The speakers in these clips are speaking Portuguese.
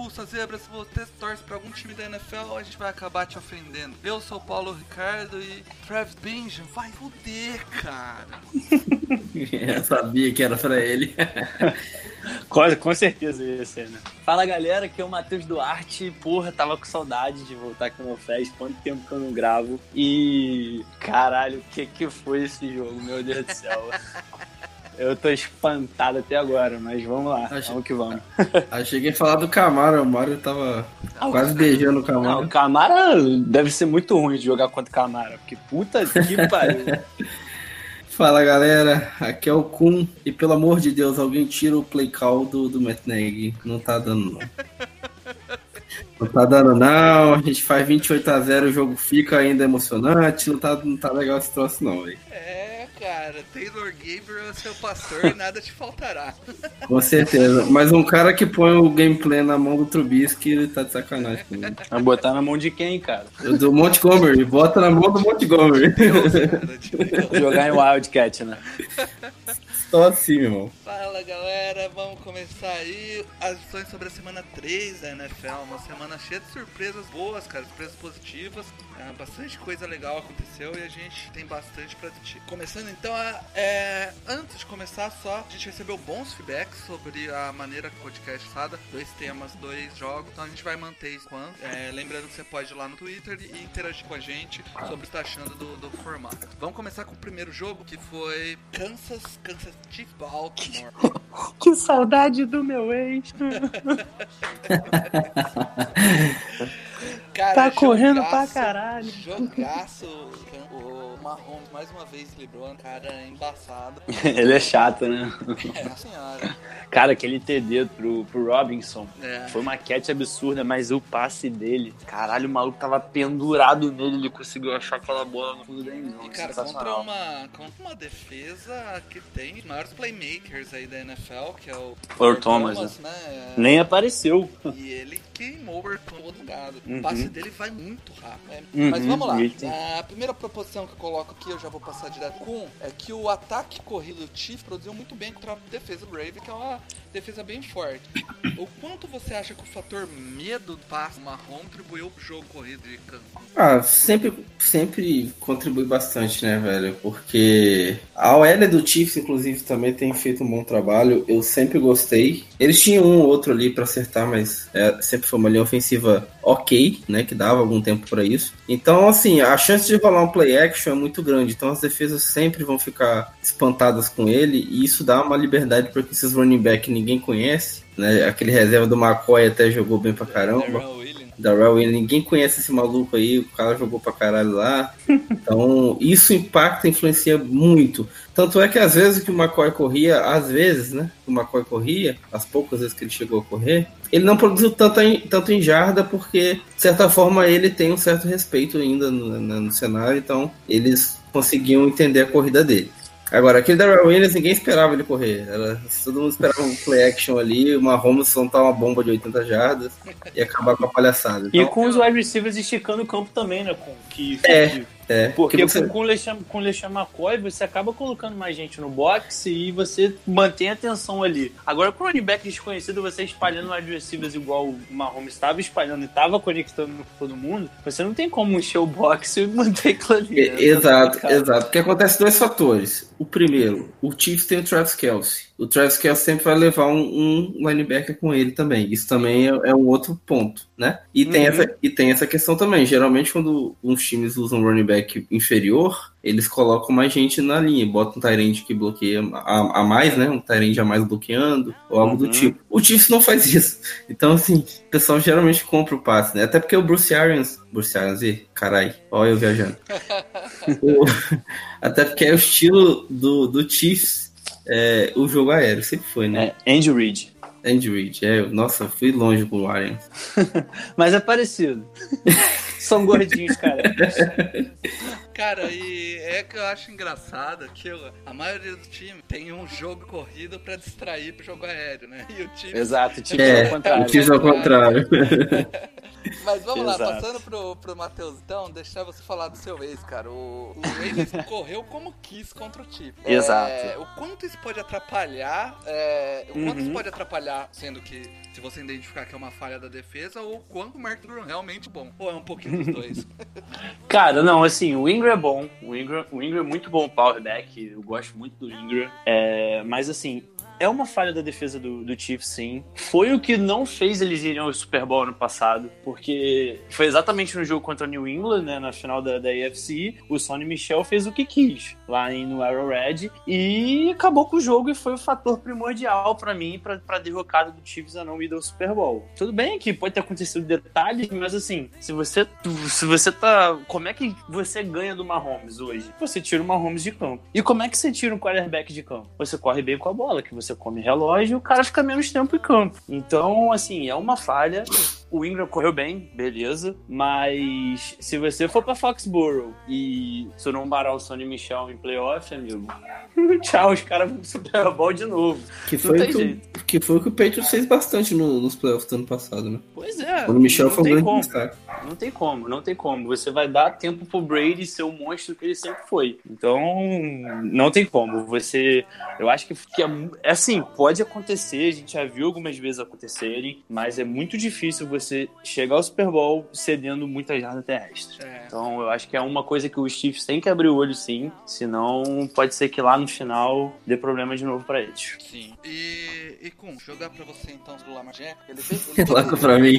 Aqui a gente pulsa zebras. Se você torce pra algum time da NFL, a gente vai acabar te ofendendo. Eu sou o Paulo Ricardo e Travis Benjamin vai foder, cara. Eu sabia que era pra ele. Com, com certeza ia ser, né? Fala galera, aqui é o Matheus Duarte. Porra, tava com saudade de voltar aqui no Fest. Quanto tempo que eu não gravo. E. Caralho, o que que foi esse jogo? Meu Deus do céu. Eu tô espantado até agora, mas vamos lá, Acho- vamos que vamos. Achei que ia falar do Camaro, o Mário tava quase beijando o Não, Camaro. o Camara deve ser muito ruim de jogar contra o Camara, porque puta que pariu. Fala galera, aqui é o Kun e pelo amor de Deus, alguém tira o play call do, do Matt Nagy. Não tá dando não. Não tá dando não, a gente faz 28 a 0 o jogo fica ainda emocionante, não tá, não tá legal esse troço não, velho. Cara, Taylor Gabriel é seu pastor e nada te faltará. Com certeza. Mas um cara que põe o gameplay na mão do Trubisky, ele tá de sacanagem comigo. Vai botar na mão de quem, cara? Do Montgomery, bota na mão do Montgomery. Deus, cara, Jogar em Wildcat, né? Só assim, meu irmão. Fala galera, vamos começar aí as lições sobre a semana 3 da NFL. Uma semana cheia de surpresas boas, cara, surpresas positivas. É, bastante coisa legal aconteceu e a gente tem bastante pra discutir. Começando então, a, é, antes de começar, só a gente recebeu bons feedbacks sobre a maneira que o podcast fada. Dois temas, dois jogos, então a gente vai manter isso. É, lembrando que você pode ir lá no Twitter e interagir com a gente sobre o que está achando do, do formato. Vamos começar com o primeiro jogo que foi Kansas, Kansas Chiefs Baltimore. Que saudade do meu ex. Cara, Tá correndo jogaço, pra caralho. Jogaço. O Mahomes mais uma vez librou, cara, embaçado. Ele é chato, né? É, senhora. Cara, aquele TD pro, pro Robinson É. foi uma catch absurda, mas o passe dele, caralho, o maluco tava pendurado nele, ele conseguiu achar aquela bola no fundo da. E cara, contra uma, contra uma defesa que tem os maiores playmakers aí da NFL, que é o Earl Thomas, né? Nem apareceu. E ele queimou o todo lado. O Uhum. passe dele vai muito rápido. né? Uhum, Mas vamos lá. tem- A primeira proposição que eu coloco aqui, eu já vou passar direto com, é que o ataque corrido do Chiefs produziu muito bem contra a defesa do Raven, que é uma defesa bem forte. O quanto você acha que o fator medo do passe Marrom contribuiu pro jogo corrido de Kansas? Ah, sempre, sempre contribui bastante, né, velho? Porque a OL do Chiefs, inclusive, também tem feito um bom trabalho. Eu sempre gostei. Eles tinham um ou outro ali pra acertar, mas é, sempre foi uma linha ofensiva ok, né? Que dava algum tempo pra isso. Então, assim, a chance de rolar um play action é muito grande. Então, as defesas sempre vão ficar espantadas com ele. E isso dá uma liberdade porque esses running back ninguém conhece. Né? Aquele reserva do McCoy até jogou bem pra caramba. Darrell Williams. Ninguém conhece esse maluco aí, o cara jogou pra caralho lá. Então, isso impacta, influencia muito. Tanto é que às vezes que o McCoy corria, às vezes, né? O McCoy corria, as poucas vezes que ele chegou a correr, ele não produziu tanto em, tanto em jarda, porque, de certa forma, ele tem um certo respeito ainda no, no- no cenário, então eles conseguiam entender a corrida dele. Agora, aquele Darrell Williams, ninguém esperava ele correr. Era, todo mundo esperava um play action ali, uma Holmes soltar uma bomba de 80 jardas e acabar com a palhaçada. E Então, com os wide receivers esticando o campo também, né? Com, que, É, que- é, Porque você- com, com o McCoy, você acaba colocando mais gente no boxe e você mantém a atenção ali. Agora, com o running back desconhecido, você espalhando wide receivers igual o Mahomes estava espalhando e estava conectando com todo mundo, você não tem como encher o boxe e manter aquilo ali. né? Exato, exato. Porque acontece dois fatores. O primeiro, o Chiefs tem o Travis Kelsey. O Travis Kelce sempre vai levar um, um linebacker com ele também. Isso também é, é um outro ponto, né? E, tem Uhum. essa, e tem essa questão também. Geralmente, quando uns times usam running back inferior, eles colocam mais gente na linha, botam um Tyrande que bloqueia a, a mais, né? Um Tyrande a mais bloqueando, ou algo do Uhum. tipo. O Chiefs não faz isso. Então, assim, o pessoal geralmente compra o passe, né? Até porque o Bruce Arians. Bruce Arians, ih, carai, olha eu viajando. O- até porque é o estilo do, do Chiefs, é, o jogo aéreo, sempre foi, né? É, Andy Reid. Andy Reid, é, nossa, fui longe com o Arians. Mas é parecido. São gordinhos, cara. Cara, e é que eu acho engraçado que a maioria do time tem um jogo corrido pra distrair pro jogo aéreo, né? E o time. Exato, tipo É, ao contrário. o Chiefs ao contrário. Mas vamos lá, Exato. passando pro, pro Matheus, então, deixar você falar do seu ex, cara. O, o Ravens correu como quis contra o Chiefs. Exato. É, o quanto isso pode atrapalhar, é, o quanto Uhum. isso pode atrapalhar, sendo que se você identificar que é uma falha da defesa, ou o quanto o Mark Ingram realmente é bom. Ou é um pouquinho dos dois. Cara, não, assim, o Ingram é bom. O Ingram, o Ingram é muito bom powerback. Eu gosto muito do Ingram. É, mas, assim, é uma falha da defesa do, do Chiefs, sim. Foi o que não fez eles irem ao Super Bowl ano passado, porque foi exatamente no jogo contra o New England, né, na final da, da AFC. O Sonny Michel fez o que quis lá em, no Arrowhead e acabou com o jogo e foi o fator primordial pra mim, pra, pra derrocada do Chiefs a não ir ao Super Bowl. Tudo bem que pode ter acontecido detalhes, mas assim, se você, se você tá. Como é que você ganha do Mahomes hoje? Você tira o Mahomes de campo. E como é que você tira um quarterback de campo? Você corre bem com a bola, que você come relógio o cara fica menos tempo em campo. Então, assim, é uma falha. O Ingram correu bem, beleza. Mas se você for pra Foxborough e se não parar o Sonny Michel em playoff, amigo, tchau, os caras vão Super Bowl de novo. Que Não foi, tem o que, jeito. o- que foi o que o Patriots fez bastante no- nos playoffs do ano passado, né? Pois é. Quando o Michel não foi um tem grande como. destaque. Não tem como, não tem como. Você vai dar tempo pro Brady ser o monstro que ele sempre foi. Então, não tem como. Você. Eu acho que, que é, é assim, pode acontecer, a gente já viu algumas vezes acontecerem, mas é muito difícil você chegar ao Super Bowl cedendo muitas jardas terrestres. É. Então, eu acho que é uma coisa que os Chiefs têm que abrir o olho sim, senão pode ser que lá no final dê problema de novo pra eles. Sim. E, e com jogar pra você então do Lamar Jackson, ele veio. Ele Logo pra mim.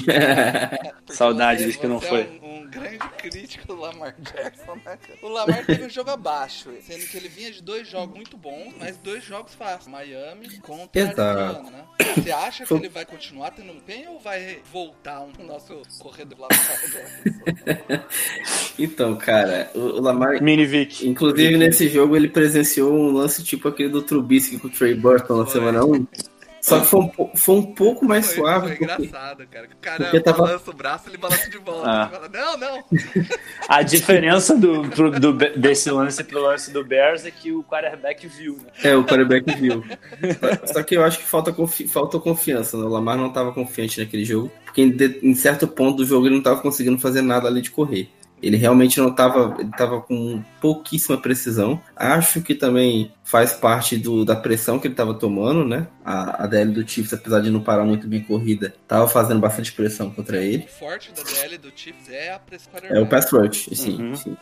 Saudade você- dos que não você foi. É um grande crítico do Lamar Jackson, né, cara? O Lamar teve um jogo abaixo, sendo que ele vinha de dois jogos muito bons, mas dois jogos fáceis. Miami contra. Arizona, né? Você acha que ele vai continuar tendo empenho ou vai voltar um nosso corredor Lamar Jackson? então, cara, o, o Lamar. Mini Vic. Inclusive, nesse jogo, ele presenciou um lance tipo aquele do Trubisky com o Trey Burton na Foi. semana 1. Só que foi um, foi um pouco mais Foi, suave. foi porque- engraçado, cara. O cara porque tava- balança o braço, ele balança de volta. Ah. Ele fala, não, não. A diferença do, pro- do- desse lance pro lance do Bears é que o quarterback viu, né? É, o quarterback viu. Só que eu acho que falta, confi falta confiança. Né? O Lamar não estava confiante naquele jogo, porque em, de- em certo ponto do jogo ele não estava conseguindo fazer nada além de correr. Ele realmente não estava, ele estava com pouquíssima precisão. Acho que também faz parte do, da pressão que ele estava tomando, né? A, a DL do Chiefs, apesar de não parar muito bem corrida, estava fazendo bastante pressão contra ele. O forte da DL do Chiefs é a pressão É o pass rush, sim, Uhum. sim.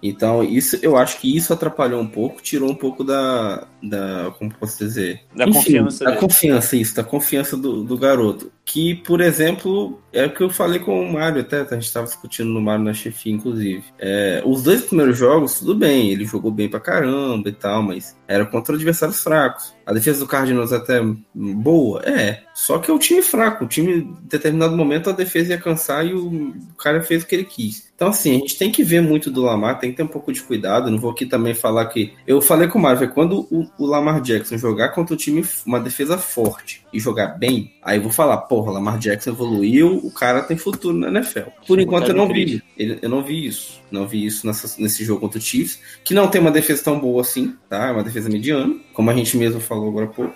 Então, isso, eu acho que isso atrapalhou um pouco, tirou um pouco da. da como posso dizer? Da confiança Da dele. confiança, isso, da confiança do, do garoto. Que, por exemplo, é o que eu falei com o Mário até, a gente estava discutindo no Mário na chefia, inclusive. É, os dois primeiros jogos, tudo bem, ele jogou bem pra caramba e tal, mas era contra adversários fracos. A defesa do Cardinals até boa, é. Só que é o time fraco. O time, em determinado momento, a defesa ia cansar e o cara fez o que ele quis. Então, assim, a gente tem que ver muito do Lamar, tem que ter um pouco de cuidado. Não vou aqui também falar que. Eu falei com o Mário, quando o, o Lamar Jackson jogar contra um time, uma defesa forte e jogar bem, aí eu vou falar, porra, Lamar Jackson evoluiu, o cara tem futuro na NFL. Por enquanto eu não vi. Eu não vi isso. Não vi isso nessa- nesse jogo contra o Chiefs, que não tem uma defesa tão boa assim, tá? É uma defesa mediana, como a gente mesmo falou agora há pouco.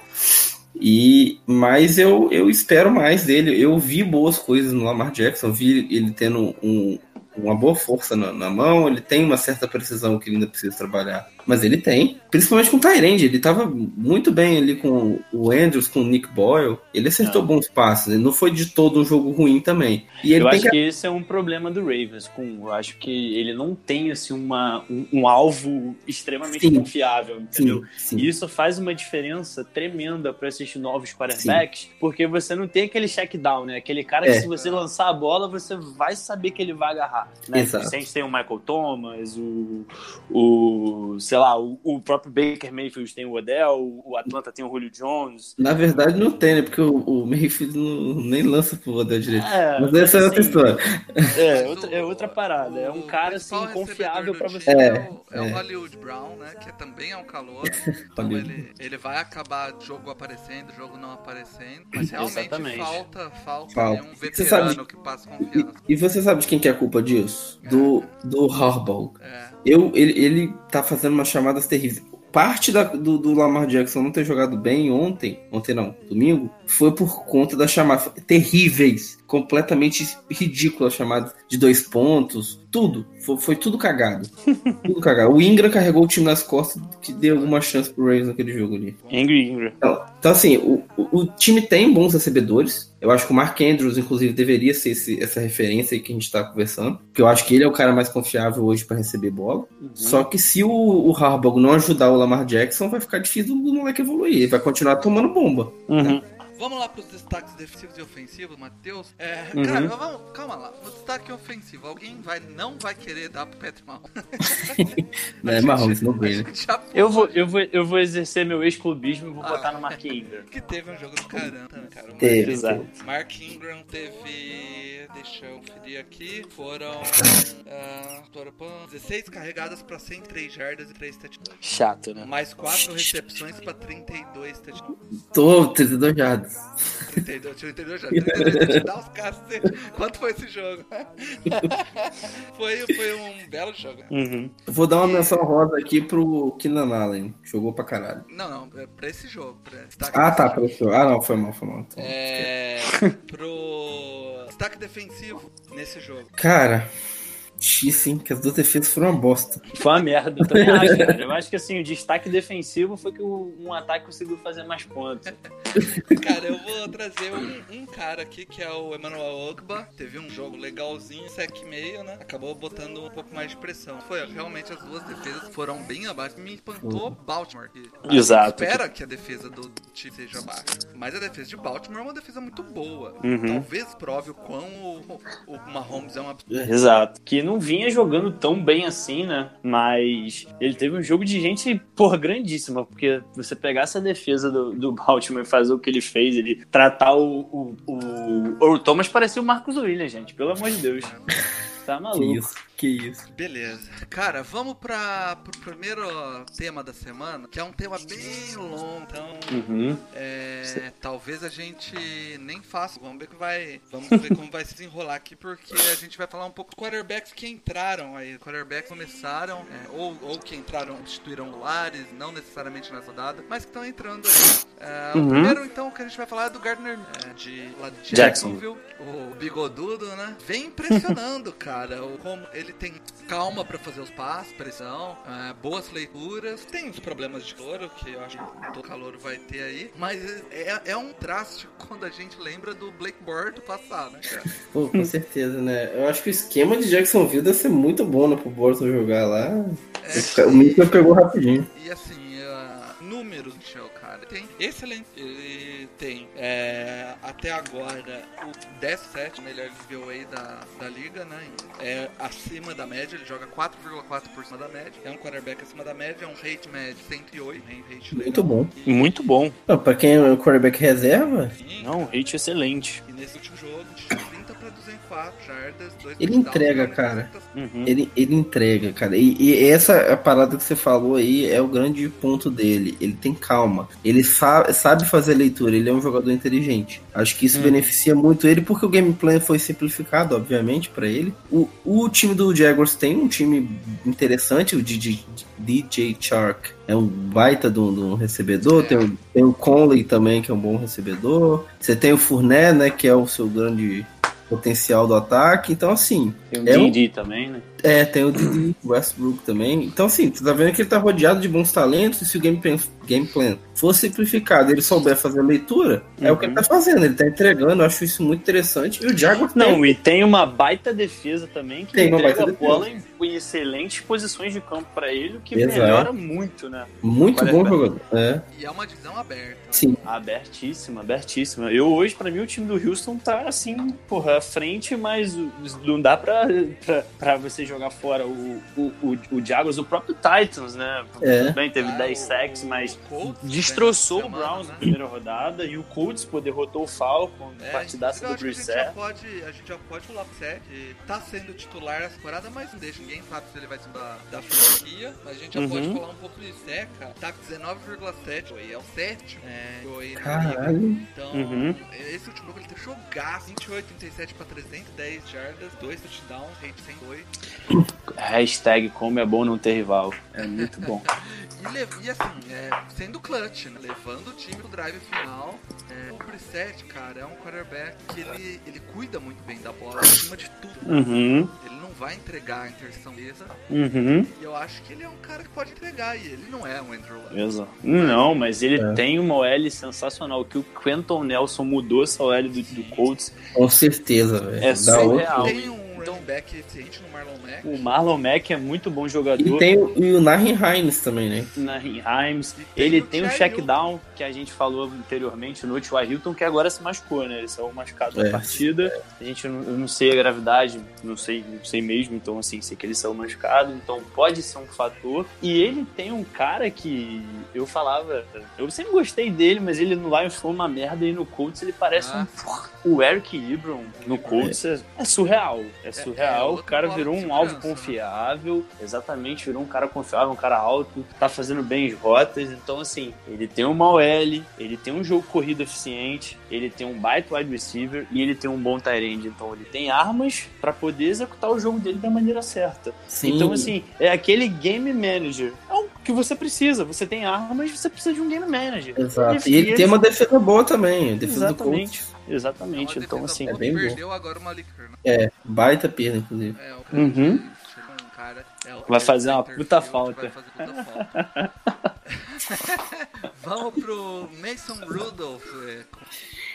E, mas eu, eu espero mais dele. Eu vi boas coisas no Lamar Jackson, vi ele tendo um, uma boa força na, na mão, ele tem uma certa precisão que ele ainda precisa trabalhar Mas ele tem. Principalmente com o Tyrande. Ele tava muito bem ali com o Andrews, com o Nick Boyle. Ele acertou Ah. bons passes. Ele não foi de todo um jogo ruim também. E ele eu acho que... que... esse é um problema do Ravens. Com, eu acho que ele não tem assim, uma, um, um alvo extremamente Sim. confiável, entendeu? Sim, sim. E isso faz uma diferença tremenda para esses novos quarterbacks, porque você não tem aquele check down, né? Aquele cara que É. se você lançar a bola, você vai saber que ele vai agarrar. Né? Exato. Se a gente tem o Michael Thomas, o, o sei lá, o, o próprio Baker Mayfield tem o Odell, o Atlanta tem o Julio Jones. Na verdade, não tem, né? Porque o, o Mayfield não, nem lança pro Odell direito. É, Mas essa é outra assim, história. É, outra, o- é outra parada. É um o cara assim confiável pra você. É, É, o, é o é. Hollywood Brown, né? Que também é um calor. Então Hollywood. ele, ele vai acabar jogo aparecendo, jogo não aparecendo. Mas realmente Exatamente. falta, falta, Falta. né, um Você sabe- veterano que passa confiança. E você sabe de quem que é a culpa disso? Do, do Harbaugh. É. Eu, ele, ele tá fazendo umas chamadas terríveis. Parte da- do, do Lamar Jackson não ter jogado bem ontem, ontem não, domingo, foi por conta das chamadas terríveis, completamente ridículas chamadas de dois pontos, tudo. Foi, foi tudo cagado. tudo cagado. O Ingram carregou o time nas costas que deu alguma chance pro Ravens naquele jogo ali. Angry Ingram. Então, então, assim, o, o, o time tem bons recebedores. Eu acho que o Mark Andrews, inclusive, deveria ser esse- essa referência aí que a gente tá conversando. Porque eu acho que ele é o cara mais confiável hoje pra receber bola. Só que se o, o Harbaugh não ajudar o Lamar Jackson, vai ficar difícil do moleque evoluir. Ele vai continuar tomando bomba. Uhum. Vamos lá pros destaques defensivos e ofensivos, Matheus. É, Uhum. Cara, vamos, calma lá. No destaque ofensivo, alguém vai, não vai querer dar pro Patrick Mahomes. É, Mahomes, não vem, né? Eu vou, eu, vou, eu vou exercer meu ex-clubismo e vou Ah. botar no Mark Ingram. Que teve um jogo do caramba, cara. O Teve. Exato. Mark Ingram teve. Deixa eu conferir aqui. Foram. ah, foram 16 carregadas pra 103 jardas e 3 touchdowns. Chato, né? Mais 4 recepções pra 32 touchdowns. Tô 32 jardas. 32, 32 jardas. 32 touchdowns, cacete. Quanto foi esse jogo? foi, foi um belo jogo. Uhum. Vou dar uma menção rosa aqui pro Keenan Allen. Jogou pra caralho. Não, não, é pra esse jogo. Pra destaque Ah, tá. Pra... Ah, não, foi mal, foi mal. Então, É. Pro. Destaque defensivo nesse jogo. Cara, X, hein? Que as duas defesas foram uma bosta. Foi uma merda, eu também acho, cara. Eu acho que assim, o destaque defensivo foi que o- um ataque conseguiu fazer mais pontos. Cara, eu vou trazer um, um cara aqui que é o Emmanuel Ogba. Teve um jogo legalzinho, sec meio, né? Acabou botando um pouco mais de pressão. Foi, realmente as duas defesas foram bem abaixo. Me espantou Baltimore. Que Exato. espera que a defesa do time seja baixa. Mas a defesa de Baltimore é uma defesa muito boa. Uhum. Talvez prove o quão o, o Mahomes é uma Exato. Que não vinha jogando tão bem assim, né? Mas ele teve um jogo de gente, porra, grandíssima. Porque você pegar essa defesa do, do Baltimore e fazer o que ele fez, ele tratar o. O, o, o Thomas parecia o Marcos Williams, gente. Pelo amor de Deus. Tá maluco. isso, que isso. Beleza. Cara, vamos para pro primeiro tema da semana, que é um tema bem longo, então Uhum. é, talvez a gente nem faça. Vamos ver que vai, vamos ver como vai se desenrolar aqui, porque a gente vai falar um pouco dos quarterbacks que entraram aí, quarterbacks começaram é, ou, ou que entraram, substituíram o Lares, não necessariamente nessa rodada, mas que estão entrando aí. É, Uhum. O primeiro então que a gente vai falar é do Gardner é, de de Jackson. Jacksonville, o bigodudo, né? Vem impressionando, cara. Como ele tem calma pra fazer os passos, pressão, é, boas leituras. Tem os problemas de calor, que eu acho que todo calor vai ter aí. Mas é, é um drástico quando a gente lembra do Blake Board do passado, né, cara? Pô, com certeza, né? Eu acho que o esquema de Jacksonville deve ser muito bom, né? Pro Borton jogar lá. É, O Mitchell pegou rapidinho. E assim, números do Shell, cara. Tem excelente. Ele tem é, até agora o 17 melhor DVOA da, da liga, né? É acima da média, ele joga 4,4 por cima da média. É um quarterback acima da média, é um rate médio 108, um rate legal. Muito bom. E, Muito bom. Não, pra quem é o quarterback reserva, sim, Não, hate excelente. e nesse último jogo, de 30 para 204 jardas, Ele entrega, cara. Uhum. ele, ele entrega, cara. E, e essa é a parada que você falou aí é o grande ponto dele. Ele tem calma. Ele sabe, sabe fazer leitura. Ele é um jogador inteligente. Acho que isso Hum. beneficia muito ele porque o gameplay foi simplificado, obviamente, pra ele. O, o time do Jaguars tem um time interessante, o DJ, DJ Chark. É um baita de um, de um recebedor. É. Tem, o, tem o Conley também, que é um bom recebedor. Você tem o Fournet, né? Que é o seu grande potencial do ataque. Então, assim, Tem o É um- Didi também, né? É, tem o Didi Westbrook também. Então, assim, tu tá vendo que ele tá rodeado de bons talentos. E se o game plan, game plan for simplificado ele souber fazer a leitura, é o que ele tá fazendo. Ele tá entregando, eu acho isso muito interessante. E o tem- Não, e tem uma baita defesa também que Tem uma entrega a baita bola em, em excelentes posições de campo pra ele, o que Exato. melhora muito, né? muito bom jogador. É, E é uma divisão aberta. sim. Abertíssima, abertíssima. Eu hoje, pra mim, o time do Houston tá assim, porra, à frente, mas não dá pra, pra, pra você jogar fora o, o, o, o Jaguars, o próprio Titans, né? É. Tudo bem, teve Ah, 10 o- sacks, mas o Colts, destroçou né, o Browns semana, na primeira rodada e o Colts pô, derrotou o Falcon, É, partidaça do que a gente, já Brissett. pode, a gente já pode pular pro set. Tá sendo titular essa temporada, mas não deixa. Ninguém sabe se ele vai ser da, da franquia. Mas a gente já Uhum. pode falar um pouco de Seca. Tá com 19,7. Foi, é o sétimo. É, foi na liga. Caralho. Então, Uhum. esse último jogo ele teve jogar 28, 37 pra 310 jardas, 2 touchdowns, rate 108. Hashtag como é bom não ter rival. É muito bom. E, e assim, é, sendo clutch, né? levando o time pro drive final. É, o Brissett, cara, é um quarterback que ele, ele cuida muito bem da bola acima de tudo. Uhum, Ele não vai entregar a interseção dessa. uhum. E eu acho que ele é um cara que pode entregar. E ele não é um Andrew Luck. Não, mas ele É. tem uma OL sensacional. Que o Quentin Nelson mudou essa OL do, do Colts. Com certeza, velho. É surreal. Tem um running back eficiente no Marlon Mack. O Marlon Mack é muito bom E jogador. tem o, e o Nahin Hines também, né? Na Himes. E tem Ele o tem um Ty check down que a gente falou anteriormente no T.Y. Hilton, que agora se machucou, né? Ele saiu machucado da É. partida. A gente não, eu não sei a gravidade, não sei, não sei mesmo, então assim, sei que ele saiu machucado, então pode ser um fator. E ele tem um cara que eu falava, eu sempre gostei dele, mas ele no Lions foi uma merda e no Colts ele parece Ah. um. O Eric Ibram no Colts é, é surreal. É surreal. outra o cara virou um alvo segurança, né? confiável. Exatamente, virou um cara confiável, um cara alto, tá fazendo bem as rotas. Então, assim, ele tem uma OL, ele tem um jogo corrido eficiente, ele tem um baita wide receiver e ele tem um bom tight end. Então, ele tem armas pra poder executar o jogo dele da maneira certa. Sim. Então, assim, é aquele game manager. É o que você precisa. Você tem armas, você precisa de um game manager. Exato. E ele tem uma defesa boa também. Defesa do Exatamente. Exatamente. É uma Então, assim, é bem bom. perdeu agora o Malik Turner. É, baita perda, inclusive. É, o Uhum. chegou um cara, é, o Vai fazer uma Interfield, puta falta. Vai fazer puta falta. Vamos pro Mason Rudolph.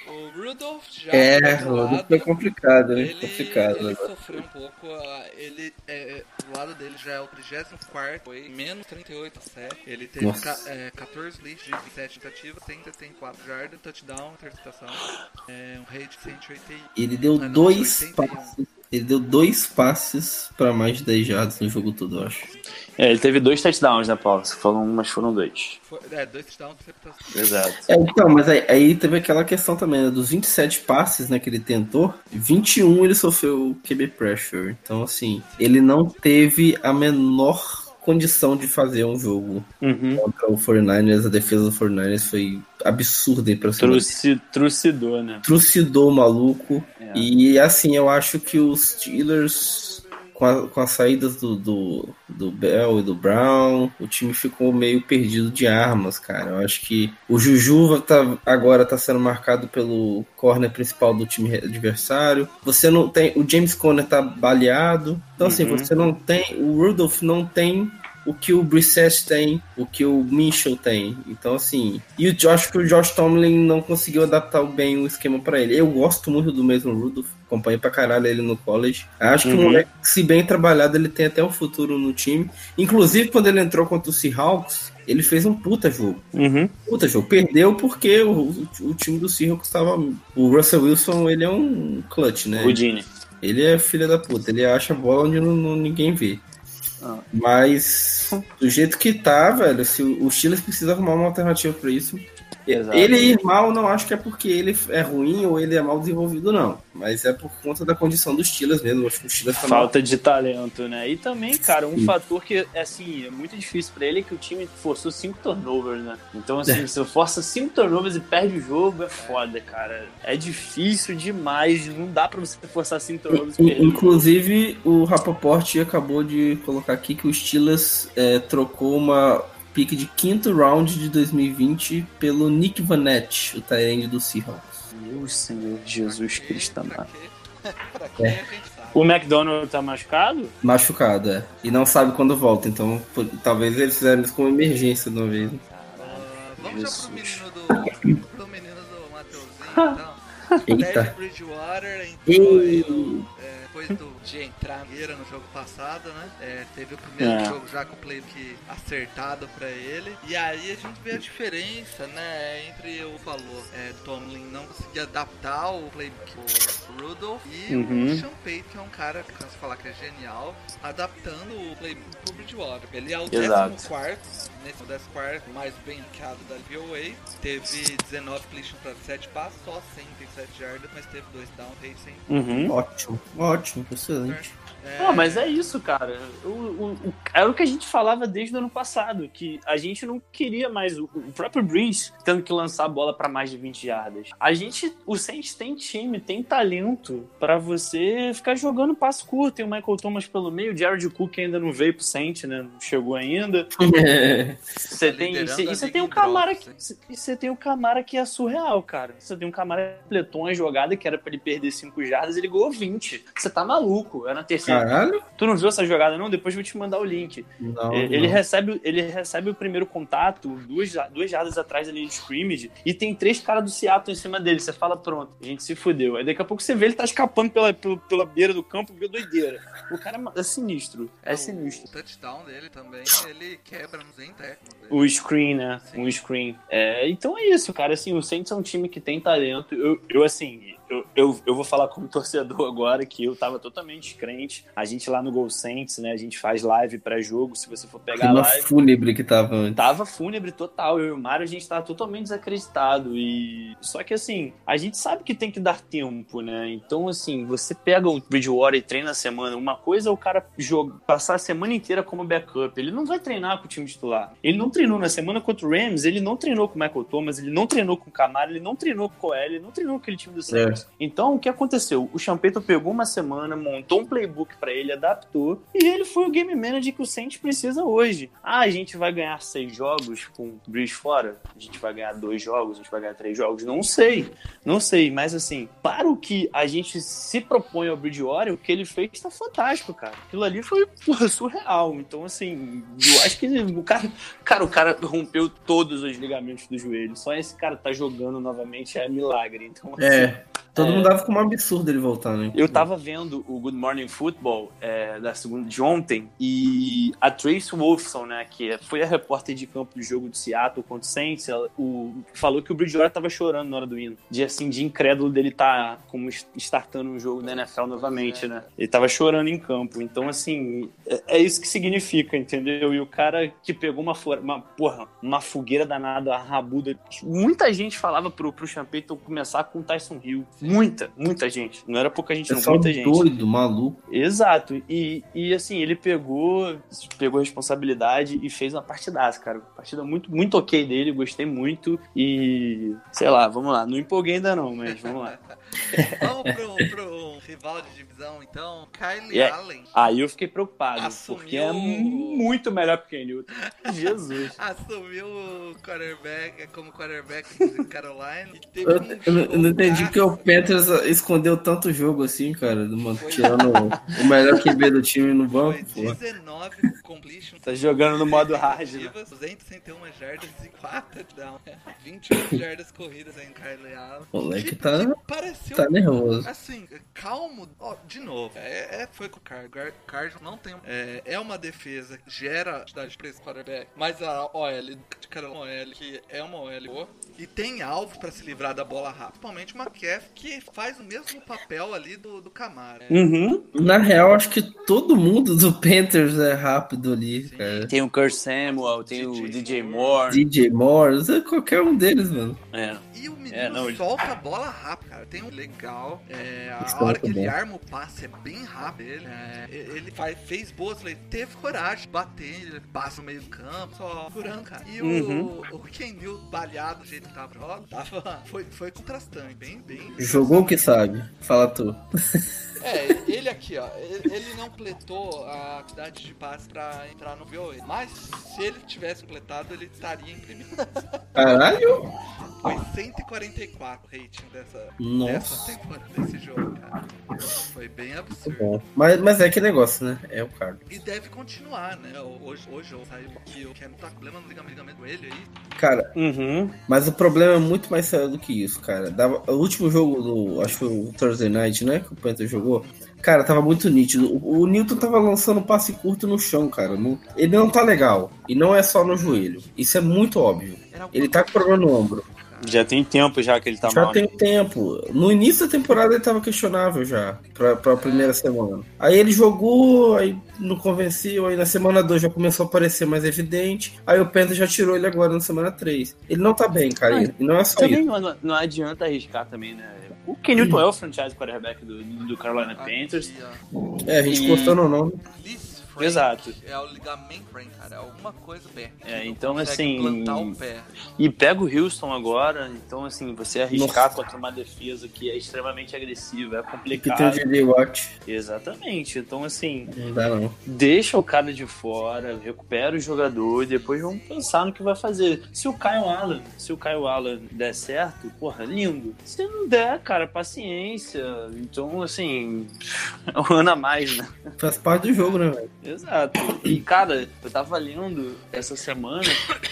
É, O Rudolph já É, lado, foi complicado, né? ele, complicado ele agora. sofreu um pouco. Ele, é, do lado dele já é o 34, foi menos 38 a 7. Ele teve ca- é, 14 leads de 27 tentativas, 174 jardas, touchdown, interceptação, é, um rate de 181. Ele deu Ah, não, dois 81. passes. Ele deu dois passes pra mais de 10 jardas no jogo todo, eu acho. É, ele teve dois touchdowns, né, Paulo? Foram, mas foram dois. Foi, é, dois touchdowns. Exato. É, então, mas aí, aí teve aquela questão também, né? Dos 27 passes né, que ele tentou, 21 ele sofreu QB pressure. Então, assim, ele não teve a menor condição de fazer um jogo Uhum. contra o 49ers. A defesa do 49ers foi absurda pra cima. Truci, trucidou, né? trucidou o maluco. É. E assim, eu acho que os Steelers, com, a- com as saídas do, do, do Bell e do Brown, o time ficou meio perdido de armas, cara. Eu acho que o Juju tá, agora tá sendo marcado pelo corner principal do time adversário. Você não tem. O James Conner tá baleado. Então, assim, Uhum. você não tem. O Rudolph não tem o que o Brissett tem, o que o Mitchell tem. Então, assim. E o Josh, que o Josh Tomlin não conseguiu adaptar bem o esquema pra ele. Eu gosto muito do mesmo Rudolph, acompanhei pra caralho ele no college. Acho que o Uhum. moleque, se bem trabalhado, ele tem até um futuro no time. Inclusive, quando ele entrou contra o Seahawks, ele fez um puta jogo. Uhum. Puta jogo. Perdeu porque o, o, time do Seahawks estava. O Russell Wilson, ele é um clutch, né? Houdini. Ele é filho da puta, ele acha a bola onde não, não- ninguém vê. Mas do jeito que tá, velho, se o Steelers precisa arrumar uma alternativa pra isso. Exato. Ele ir mal, não acho que é porque ele é ruim ou ele é mal desenvolvido, não. Mas é por conta da condição dos Steelers mesmo. Acho que o Steelers tá mal. Falta de talento, né? E também, cara, um Sim. fator que, assim, é muito difícil pra ele é que o time forçou cinco turnovers, né? Então, assim, É. se força cinco turnovers e perde o jogo, é foda, cara. É difícil demais, não dá pra você forçar cinco turnovers e perder. Inclusive, o Rapoport acabou de colocar aqui que o Steelers é, trocou uma pick de quinto round de 2020 pelo Nick Vanette, o Tyrande do Seahawks. Meu Senhor Jesus Cristo amado. sabe. O McDonald tá machucado? Machucado, é. E não sabe quando volta, então por- talvez eles fizeram isso como emergência de uma vez. Vamos já pro Jesus. menino do. pro menino do Mateuzinho, então. Eita. Bridgewater entrou aí, E... é, depois do, de entrar no jogo passado, né? É, teve o primeiro É. jogo já com o playbook acertado pra ele. E aí a gente vê a diferença, né? Entre o falou, é, Tomlin não conseguia adaptar o playbook o Rudolph e Uhum. o Sean Payton, que é um cara que canso falar que é genial, adaptando o playbook pro Bridgewater. Ele é o Exato. 14 nesse 14 mais bem ranqueado da VOA. Teve 19 completion para 7 passos, só 107 jardas, mas teve 2 down, 3 sem Uhum. Ótimo, ótimo, excelente. É, Ah, mas é isso, cara. O, o, o- era o que a gente falava desde o ano passado, que a gente não queria mais o, o próprio Breeze tendo que lançar a bola pra mais de 20 jardas. A gente, o Saints tem time, tem talento pra você ficar jogando passo curto. Tem o Michael Thomas pelo meio, o Jared Cook ainda não veio pro Saints, né? Não chegou ainda. Você Tá tem, a e você tem o Camara que, você tem o Camara que é surreal, cara. Você tem o Camara que completou uma jogada que era pra ele perder 5 jardas, ele ganhou 20. Você tá maluco? É na terceira. Caralho? Tu não viu essa jogada, não? Depois eu vou te mandar o link. Não, ele, não. recebe, ele recebe o primeiro contato, duas, duas jardas atrás ali de scrimmage, e tem três caras do Seattle em cima dele. Você fala, pronto, a gente se fudeu. Aí daqui a pouco você vê ele tá escapando pela, pela, pela beira do campo, que doideira. O cara é é sinistro. É o- sinistro. O touchdown dele também, ele quebra nos em técnicos dele. O screen, né? Sim. O screen. É, então é isso, cara. Assim, o Saints é um time que tem talento. Eu, eu assim, eu, eu, eu vou falar como torcedor agora que eu tava totalmente crente. A gente lá no Gol Saints, né? A gente faz live pré-jogo. Se você for pegar Clima live. fúnebre que tava antes. Tava fúnebre total. Eu e o Mário, a gente tava totalmente desacreditado. E. Só que assim, a gente sabe que tem que dar tempo, né? Então, assim, você pega o Bridgewater e treina a semana. Uma coisa é o cara joga, passar a semana inteira como backup. Ele não vai treinar com o time titular. Ele não treinou na semana contra o Rams, ele não treinou com o Michael Thomas, ele não treinou com o Camaro, ele não treinou com o Coelho, ele não treinou com aquele time do Saints. Então, o que aconteceu? O Champeto pegou uma semana, montou um playbook pra ele, adaptou, e ele foi o game manager que o Saints precisa hoje. Ah, a gente vai ganhar seis jogos com o Breeze fora? A gente vai ganhar dois jogos? A gente vai ganhar três jogos? Não sei. Não sei, mas assim, para o que a gente se propõe ao Bridgewater, o que ele fez tá fantástico, cara. Aquilo ali foi porra, surreal. Então, assim, eu acho que o cara, cara, o cara rompeu todos os ligamentos do joelho. Só esse cara tá jogando novamente é milagre. Então, assim, É, todo É. mundo dava como um absurdo ele voltar, né? eu tava vendo o Good Morning Football é, da segunda de ontem e a Trace Wolfson, né, que foi a repórter de campo do jogo do Seattle contra o Saints, ela, o, falou que o Bridgewater tava chorando na hora do hino. De assim, de incrédulo dele tá como startando um jogo da NFL novamente, né? Ele tava chorando em campo. Então, assim, é, é isso que significa, entendeu? E o cara que pegou uma, uma porra, uma fogueira danada, rabuda. Muita gente falava pro, pro Champeyton começar com o Tyson Hill. Muita, muita gente. Não era pouca gente, não, Pessoal muita gente. doido, maluco. Exato. E, e assim, ele pegou, pegou a responsabilidade e fez uma partidaça, cara. Partida muito, muito ok dele, gostei muito. E, sei lá, vamos lá. Não empolguei ainda não, mas vamos lá. Vamos pro, pro rival de divisão, então. Kylie Yeah. Allen Aí eu fiquei preocupado, Assumiu- porque é muito melhor que o Ken Newton. Jesus. assumiu o quarterback como quarterback de Carolina e teve Eu, um eu não- não entendi porque o. Panthers escondeu tanto jogo assim, cara. Tirando o melhor QB do time no banco. Foi pô. 19 completion. Tá jogando no modo hard, né? tentativas, 261 jardas e 4 touchdowns. 28 jardas corridas aí em Kylie Allen. O moleque Que- tá- que pareceu Tá nervoso. Assim, calmo, ó, de novo, é, é- foi com o Card. O Card não tem. É, é uma defesa que gera atividade pra esse quarterback, mas a OL de Carolina OL, que é uma OL boa, e tem alvo pra se livrar da bola rápida. Principalmente uma Kef que faz o mesmo papel ali do, do Camara. É, Uhum. Na real, acho que todo mundo do Panthers é rápido ali, cara. Tem o Kurt Samuel, tem o DJ DJ Moore. DJ Moore, é qualquer um deles, mano. É. E o menino É, não, ele- solta a bola rápido, cara. Tem legal. É, a hora que ele bem. arma o passe é bem rápido. Ele, é, ele faz, fez boas, ele teve coragem de bater, ele passa no meio do campo, só furando, cara. E Uhum. o, o Ken New balhado do jeito que tava, ó, tava foi, foi contrastante, bem, bem. Jogou o que sabe. Fala tu. É, ele aqui, ó, ele, ele não completou a quantidade de passe pra entrar no VOA. Mas se ele tivesse completado, ele estaria em primeiro. Caralho! Foi 144 o rating dessa, Nossa. Temporada desse jogo, cara. Foi bem absurdo. bom. Mas, mas é que negócio, né? É o Cardinals. E deve continuar, né? Hoje, hoje eu que o tá com problema no ligamento joelho aí. Cara, Uhum. mas o problema é muito mais sério do que isso, cara. Dava, o último jogo do. Acho que foi o Thursday Night, né? Que o Panther jogou. Cara, tava muito nítido. O, o Newton tava lançando passe curto no chão, cara. Não- ele não tá legal. E não é só no joelho. Isso é muito óbvio. Ele tá com problema no ombro. Já tem tempo já que ele tá já mal. tem né? tempo. No início da temporada ele tava questionável já, pra, pra primeira semana. Aí ele jogou, aí não convenceu, aí na semana 2 já começou a aparecer mais evidente. Aí o Penta já tirou ele agora na semana 3. Ele não tá bem, cara. Ah, E não é só Também isso. não, não adianta arriscar também, né? O Ken Newton é o franchise quarterback do, do Carolina Panthers. É, a gente E- gostou no nome. Exato. É o ligamento cara. É alguma coisa pé. É, então, assim, plantar o pé. E pega o Houston agora, então assim, você arriscar contra uma defesa que é extremamente agressiva, é Que complicado. tem o J.D. Watt. Exatamente. Então, assim, Não dá não. deixa o cara de fora, recupera o jogador e depois vamos pensar no que vai fazer. Se o Kyle Allen, se o Kyle Allen der certo, porra, lindo. Se não der, cara, paciência. Então, assim, é um ano a mais, né? Faz parte do jogo, né, velho? Exato. E, cara, eu tava lendo essa semana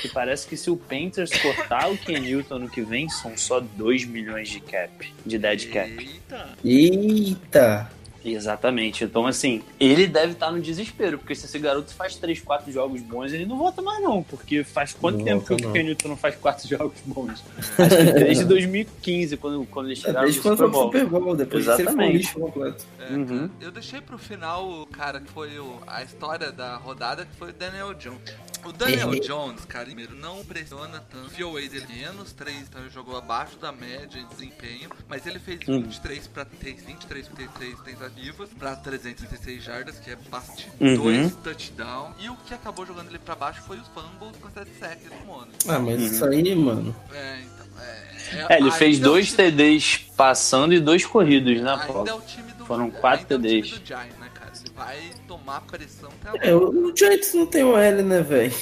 que parece que se o Panthers cortar o Ken Newton no que vem, são só 2 milhões de cap, de dead cap. Eita. Eita! Exatamente. Então, assim, ele deve estar no desespero, porque se esse garoto faz 3, 4 jogos bons, ele não volta mais, não. Porque faz quanto Não tempo que o não. Ken Newton não faz 4 jogos bons? Acho que desde 2015, quando, quando eles É, chegaram Desde no quando foi Super Bowl. Super Bowl, depois foi Exatamente. lixo completo. É, Uhum. Eu deixei pro final o cara que foi o- a história da rodada, que foi o Daniel Jones. O Daniel Uhum. Jones, cara, primeiro, não pressiona tanto. O FOA dele menos 3, então ele jogou abaixo da média em desempenho. Mas ele fez Uhum. 23 para 23, 33 tentativas para 336 jardas, que é bastante. Uhum. Dois touchdowns. E o que acabou jogando ele pra baixo foi os fumbles com 7 sacks do Mono. Ah, mas Uhum. isso aí, mano. É, então. É, É, ele ainda fez é dois time- TDs passando e dois corridos, né, é Paulo? o time do Foram quatro ainda é o time TDs. do Giants, né, cara? Vai tomar pressão até É, o, o Giants não tem o L, né, velho?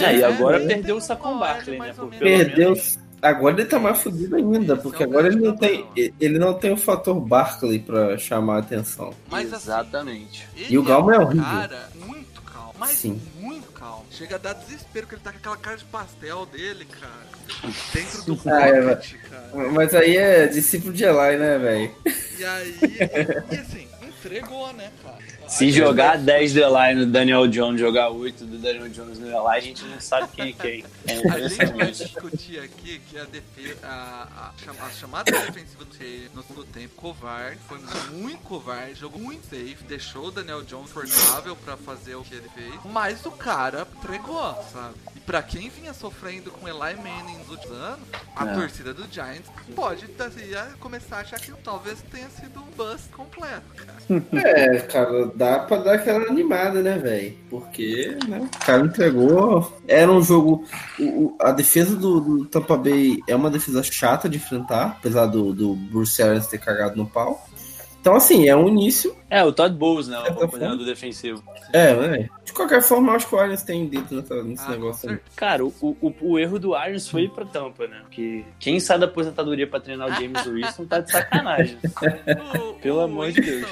É, e É, agora é. perdeu o um Barkley, né? Por Perdeu. menos- Agora ele tá mais fudido ainda, Esse porque é agora ele não tem. Ele não tem o fator Barkley pra chamar a atenção. Mas assim, Exatamente. E o Galma é um horrível. cara muito calmo. Mas Sim. muito calmo. Chega a dar desespero que ele tá com aquela cara de pastel dele, cara. Dentro do Ah, é, pocket, cara. Mas aí é discípulo de Eli, né, velho? E aí, e assim, entregou, né, cara? Se jogar 10 do Eli no Daniel Jones, jogar 8 do Daniel Jones no Eli, a gente não sabe quem é quem. É A gente vai discutir aqui que a defesa, a, a, a chamada defensiva do Shea no segundo tempo, covarde, foi muito covarde, jogou muito safe, deixou o Daniel Jones fornável pra fazer o que ele fez, mas o cara entregou, sabe? E pra quem vinha sofrendo com Eli Manning nos últimos anos, a É. torcida do Giants pode assim, começar a achar que talvez tenha sido um bust completo, cara. É, cara, dá pra dar aquela animada, né, velho? Porque, né, o cara entregou. Era um jogo. o- o- a defesa do, do Tampa Bay é uma defesa chata de enfrentar, apesar do, do Bruce Arians ter cagado no pau. Então, assim, é um início. É, o Todd Bowles, né? O coordenador defensivo. É, né? De qualquer forma, eu acho que o Arians tem dentro nessa- nesse Ah, negócio aí. Cara, o, o, o erro do Arians foi ir pra tampa, né? Porque quem sai da aposentadoria pra treinar o James Wilson tá de sacanagem. Pelo amor de Deus.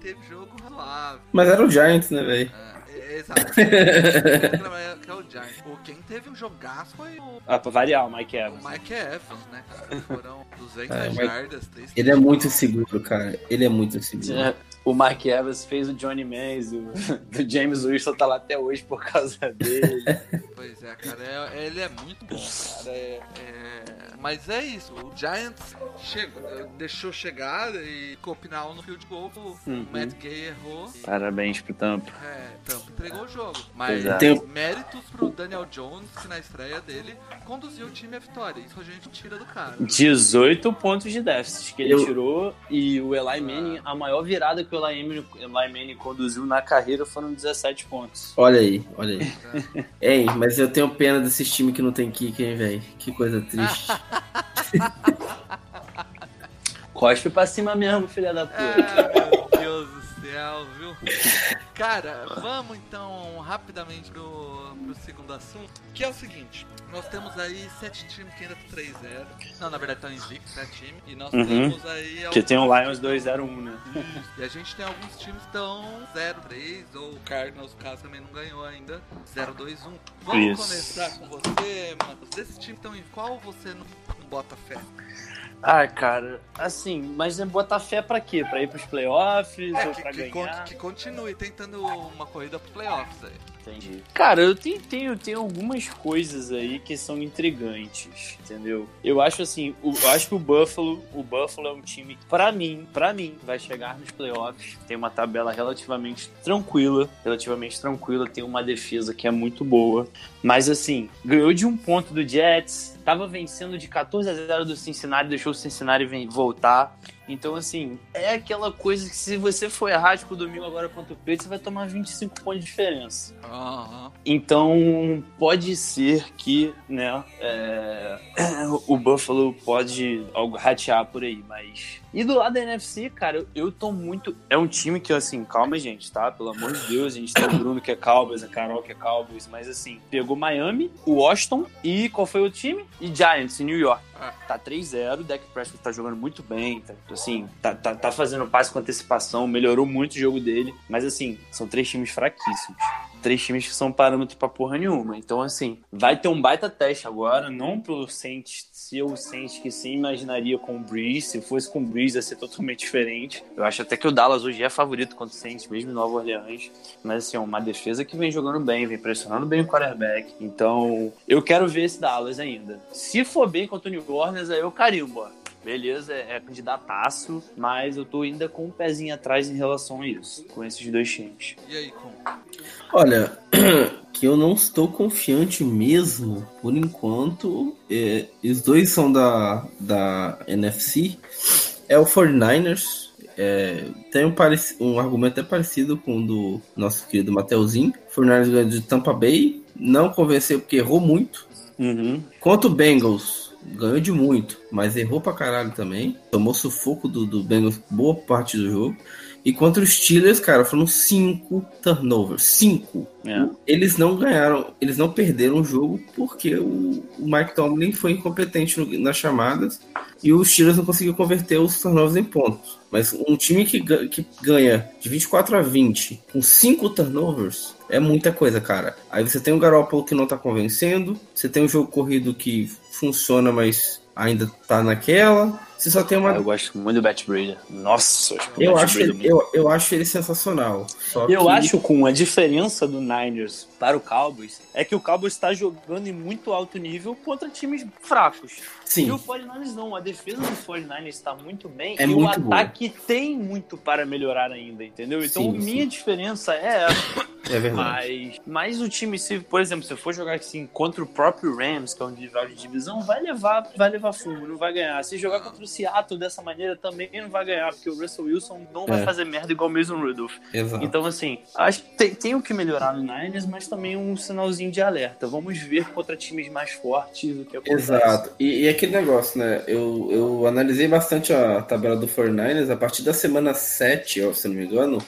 Teve jogo razoável. Mas era o Giants, né, velho? É, exato. que é o Giants. O quem teve um jogaço foi o Ah, pra variar, o Mike o Evans. Mike Evans, né, cara? Foram 200 É, jardas, 3 Ele é muito seguro, cara. Ele é muito seguro. É, O Mike Evans fez o Johnny Mays, o, o James Wilson tá lá até hoje por causa dele. Pois é, cara, é- ele é muito bom, cara. É, é- Mas é isso, o Giants chegou, deixou chegar e Copinal no field goal, o Uhum. Matt Gay errou. e- Parabéns pro Tampa. É, então, entregou o jogo. Mas Exato. Tem- méritos pro Daniel Jones, que na estreia dele conduziu o time à vitória. Isso a gente tira do cara. 18 pontos de déficit que ele Eu- tirou e o Eli Manning, a maior virada que o Manning conduziu na carreira foram 17 pontos. Olha aí, olha aí. Ei, mas eu tenho pena desses times que não tem kick, hein, velho? Que coisa triste. Cospe pra cima mesmo, filha da puta. Ah, meu Deus do céu, viu? Cara, vamos então rapidamente pro, pro segundo assunto, que é o seguinte. Nós temos aí sete times que ainda estão 3-0. Não, na verdade estão invictos, sete times. E nós Uhum. temos aí... Porque tem o Lions 201, né? E a gente tem alguns times que estão 0-3, ou o Cardinals, caso também não ganhou ainda, 0-2-1. Vamos Isso. começar com você, mano. Desses times estão em qual você não bota fé? Ah, cara, assim, mas é botar fé pra quê? Pra ir pros playoffs É, ou que, pra que, ganhar? con- que continue tentando uma corrida pro playoffs aí. Entendi. Cara, eu tenho, tenho, tenho algumas coisas aí que são intrigantes, entendeu? Eu acho assim, o- eu acho que o Buffalo, o Buffalo é um time que, pra mim, pra mim, vai chegar nos playoffs. Tem uma tabela relativamente tranquila, relativamente tranquila, tem uma defesa que é muito boa. Mas assim, ganhou de um ponto do Jets, tava vencendo de 14 a 0 do Cincinnati, deixou o Cincinnati voltar. Então, assim, é aquela coisa que se você for errar, tipo, domingo agora contra o Patriots, você vai tomar 25 pontos de diferença. Aham. Então, pode ser que, né, é, o Buffalo pode algo ratear por aí, mas... E do lado da NFC, cara, eu, eu tô muito... É um time que, assim, calma, gente, tá? Pelo amor de Deus, a gente tem o Bruno que é Cowboys, a Carol que é Cowboys, mas, assim, pegou Miami, o Washington e qual foi o time? E Giants, em New York. Tá 3-0, o Dak Prescott tá jogando muito bem, tá, assim, tá, tá, tá fazendo passe com antecipação, melhorou muito o jogo dele, mas assim, são três times fraquíssimos. Três times que são parâmetro pra porra nenhuma. Então, assim, vai ter um baita teste agora, não pelo Saints, se eu Saints que sim imaginaria com o Breeze, se fosse com o Breeze ia ser totalmente diferente. Eu acho até que o Dallas hoje é favorito contra o Saints, mesmo em Nova Orleans. Mas assim, é uma defesa que vem jogando bem, vem pressionando bem o quarterback. Então, eu quero ver esse Dallas ainda. Se for bem contra o New Orleans, aí eu carimbo, ó. Beleza, é é candidataço, mas eu tô ainda com um pezinho atrás em relação a isso, com esses dois times. E aí, com? Olha, que eu não estou confiante mesmo, por enquanto. É, os dois são da, da NFC. É o 49ers. É, tem um, um argumento até parecido com o do nosso querido Mateuzinho. 49ers ganhou de Tampa Bay. Não convenceu porque errou muito. Uhum. Quanto o Bengals, ganhou de muito, mas errou pra caralho também. Tomou sufoco do, do Bengals boa parte do jogo. E contra os Steelers, cara, foram cinco turnovers. Cinco. É. Eles não ganharam, eles não perderam o jogo porque o, o Mike Tomlin foi incompetente no- nas chamadas e os Steelers não conseguiu converter os turnovers em pontos. Mas um time que, que ganha de 24 a 20 com cinco turnovers é muita coisa, cara. Aí você tem o Garoppolo que não tá convencendo, você tem um jogo corrido que funciona, mas ainda tá naquela. Você só tem uma. Ah, eu gosto muito do Bat Breeder. Nossa, eu Eu acho, ele, eu, eu acho ele sensacional. Eu que- acho com a diferença do Niners para o Cowboys é que o Cowboys está jogando em muito alto nível contra times fracos. Sim. E o 49ers não, a defesa do 49ers está muito bem É e muito o ataque tem muito para melhorar ainda, entendeu? Então Sim, minha sim. diferença é essa. É verdade. Mas, mas o time, se, por exemplo, se for jogar assim contra o próprio Rams, que é um rival de divisão, vai levar, vai levar fumo, não vai ganhar. Se jogar contra o Seattle dessa maneira, também não vai ganhar, porque o Russell Wilson não vai É. fazer merda igual o Mason Rudolph. Exato. Então, assim, acho que tem, tem o que melhorar no Niners, mas também um sinalzinho de alerta. Vamos ver contra times mais fortes o que acontece. Exato. E, e aquele negócio, né? Eu, eu analisei bastante a tabela do 49ers. A partir da semana 7, ó, se não me engano,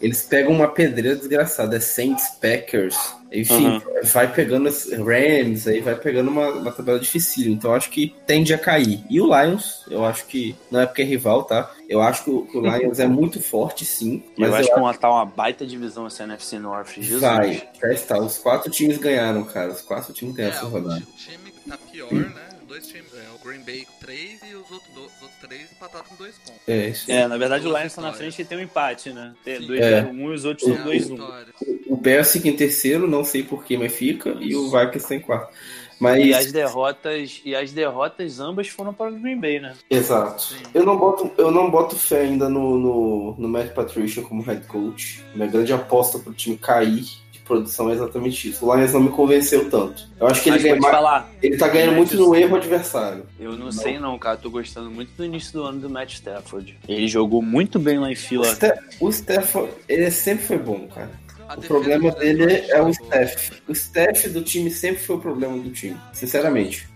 eles pegam uma pedreira desgraçada. É Saints, Packers. Enfim, Uhum. vai pegando as Rams, aí vai pegando uma, uma tabela difícil. Então acho que tende a cair. E o Lions, eu acho que não é porque é rival, tá? Eu acho que o, que o Lions é muito forte, sim. Mas eu acho que uma, tá uma baita divisão essa NFC North. Jesus. vai. Já está. Os quatro times ganharam, cara. Os quatro times ganharam É, essa rodada. o time que tá pior, né? Dois times, é, o Green Bay com 3 e os outros, do- os outros 3 empatados com 2 pontos. É, isso. É, na verdade o Duas Lions tá na frente e tem um empate, né? Tem Sim. 2-0-1 e os outros É, são 2-1. vitórias. O Bears fica em terceiro, não sei porquê, mas fica. E o Vikings tá em quarto. Mas. E as derrotas, e as derrotas ambas foram para o Green Bay, né? Exato. Sim. Eu não boto, eu não boto fé ainda no, no, no Matt Patricia como head coach. Minha grande aposta pro time cair produção é exatamente isso. O Lions não me convenceu tanto. Eu acho que ele ganha mais. falar, Ele tá ganhando muito no erro adversário. eu não sei não, cara. Tô gostando muito do início do ano do Matt Stafford. Ele jogou muito bem lá em O, fila. Ste o Stefan, ele sempre foi bom, cara. O problema dele é o. Steph. O Steph do time sempre foi o problema do time, sinceramente.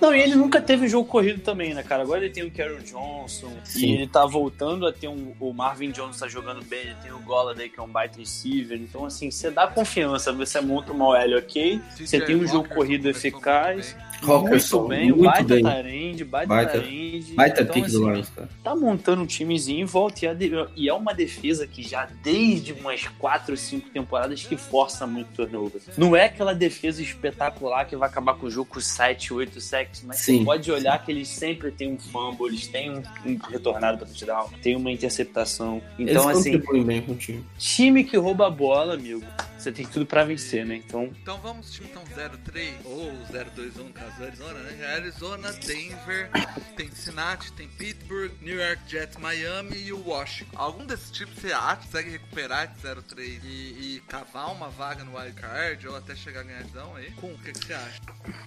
Não, e ele nunca teve jogo corrido também, né, cara? Agora ele tem o Carol Johnson Sim. e ele tá voltando a ter um. O Marvin Jones tá jogando bem, ele tem o Golladay que é um baita receiver. Então, assim, você dá confiança, você monta uma OL ok, você tem um jogo corrido eficaz. Rockerson, muito bem, muito baita bem. Tyrande, baita, Baita- Tyrande. Baita então, pique assim, do Lions, cara. tá montando um timezinho em volta e, e é uma defesa que já desde umas 4, 5 temporadas que força muito turnover. Não é aquela defesa espetacular que vai acabar com o jogo com 7, 8 sacks, mas Sim. você pode olhar que eles sempre têm um fumble, eles têm um, um retornado para touchdown, tem uma interceptação. Então, Eles assim, bem o time que rouba a bola, amigo, você tem tudo pra vencer, né? Então, Então vamos, time então 0-3 ou 0-2-1 no caso do Arizona, né? Arizona, Denver, tem Cincinnati, tem Pittsburgh, New York Jets, Miami e o Washington. Algum desses times você acha que consegue recuperar esse 0-3 e, e cavar uma vaga no wild card ou até chegar a ganhadão aí? Com o que, que você acha?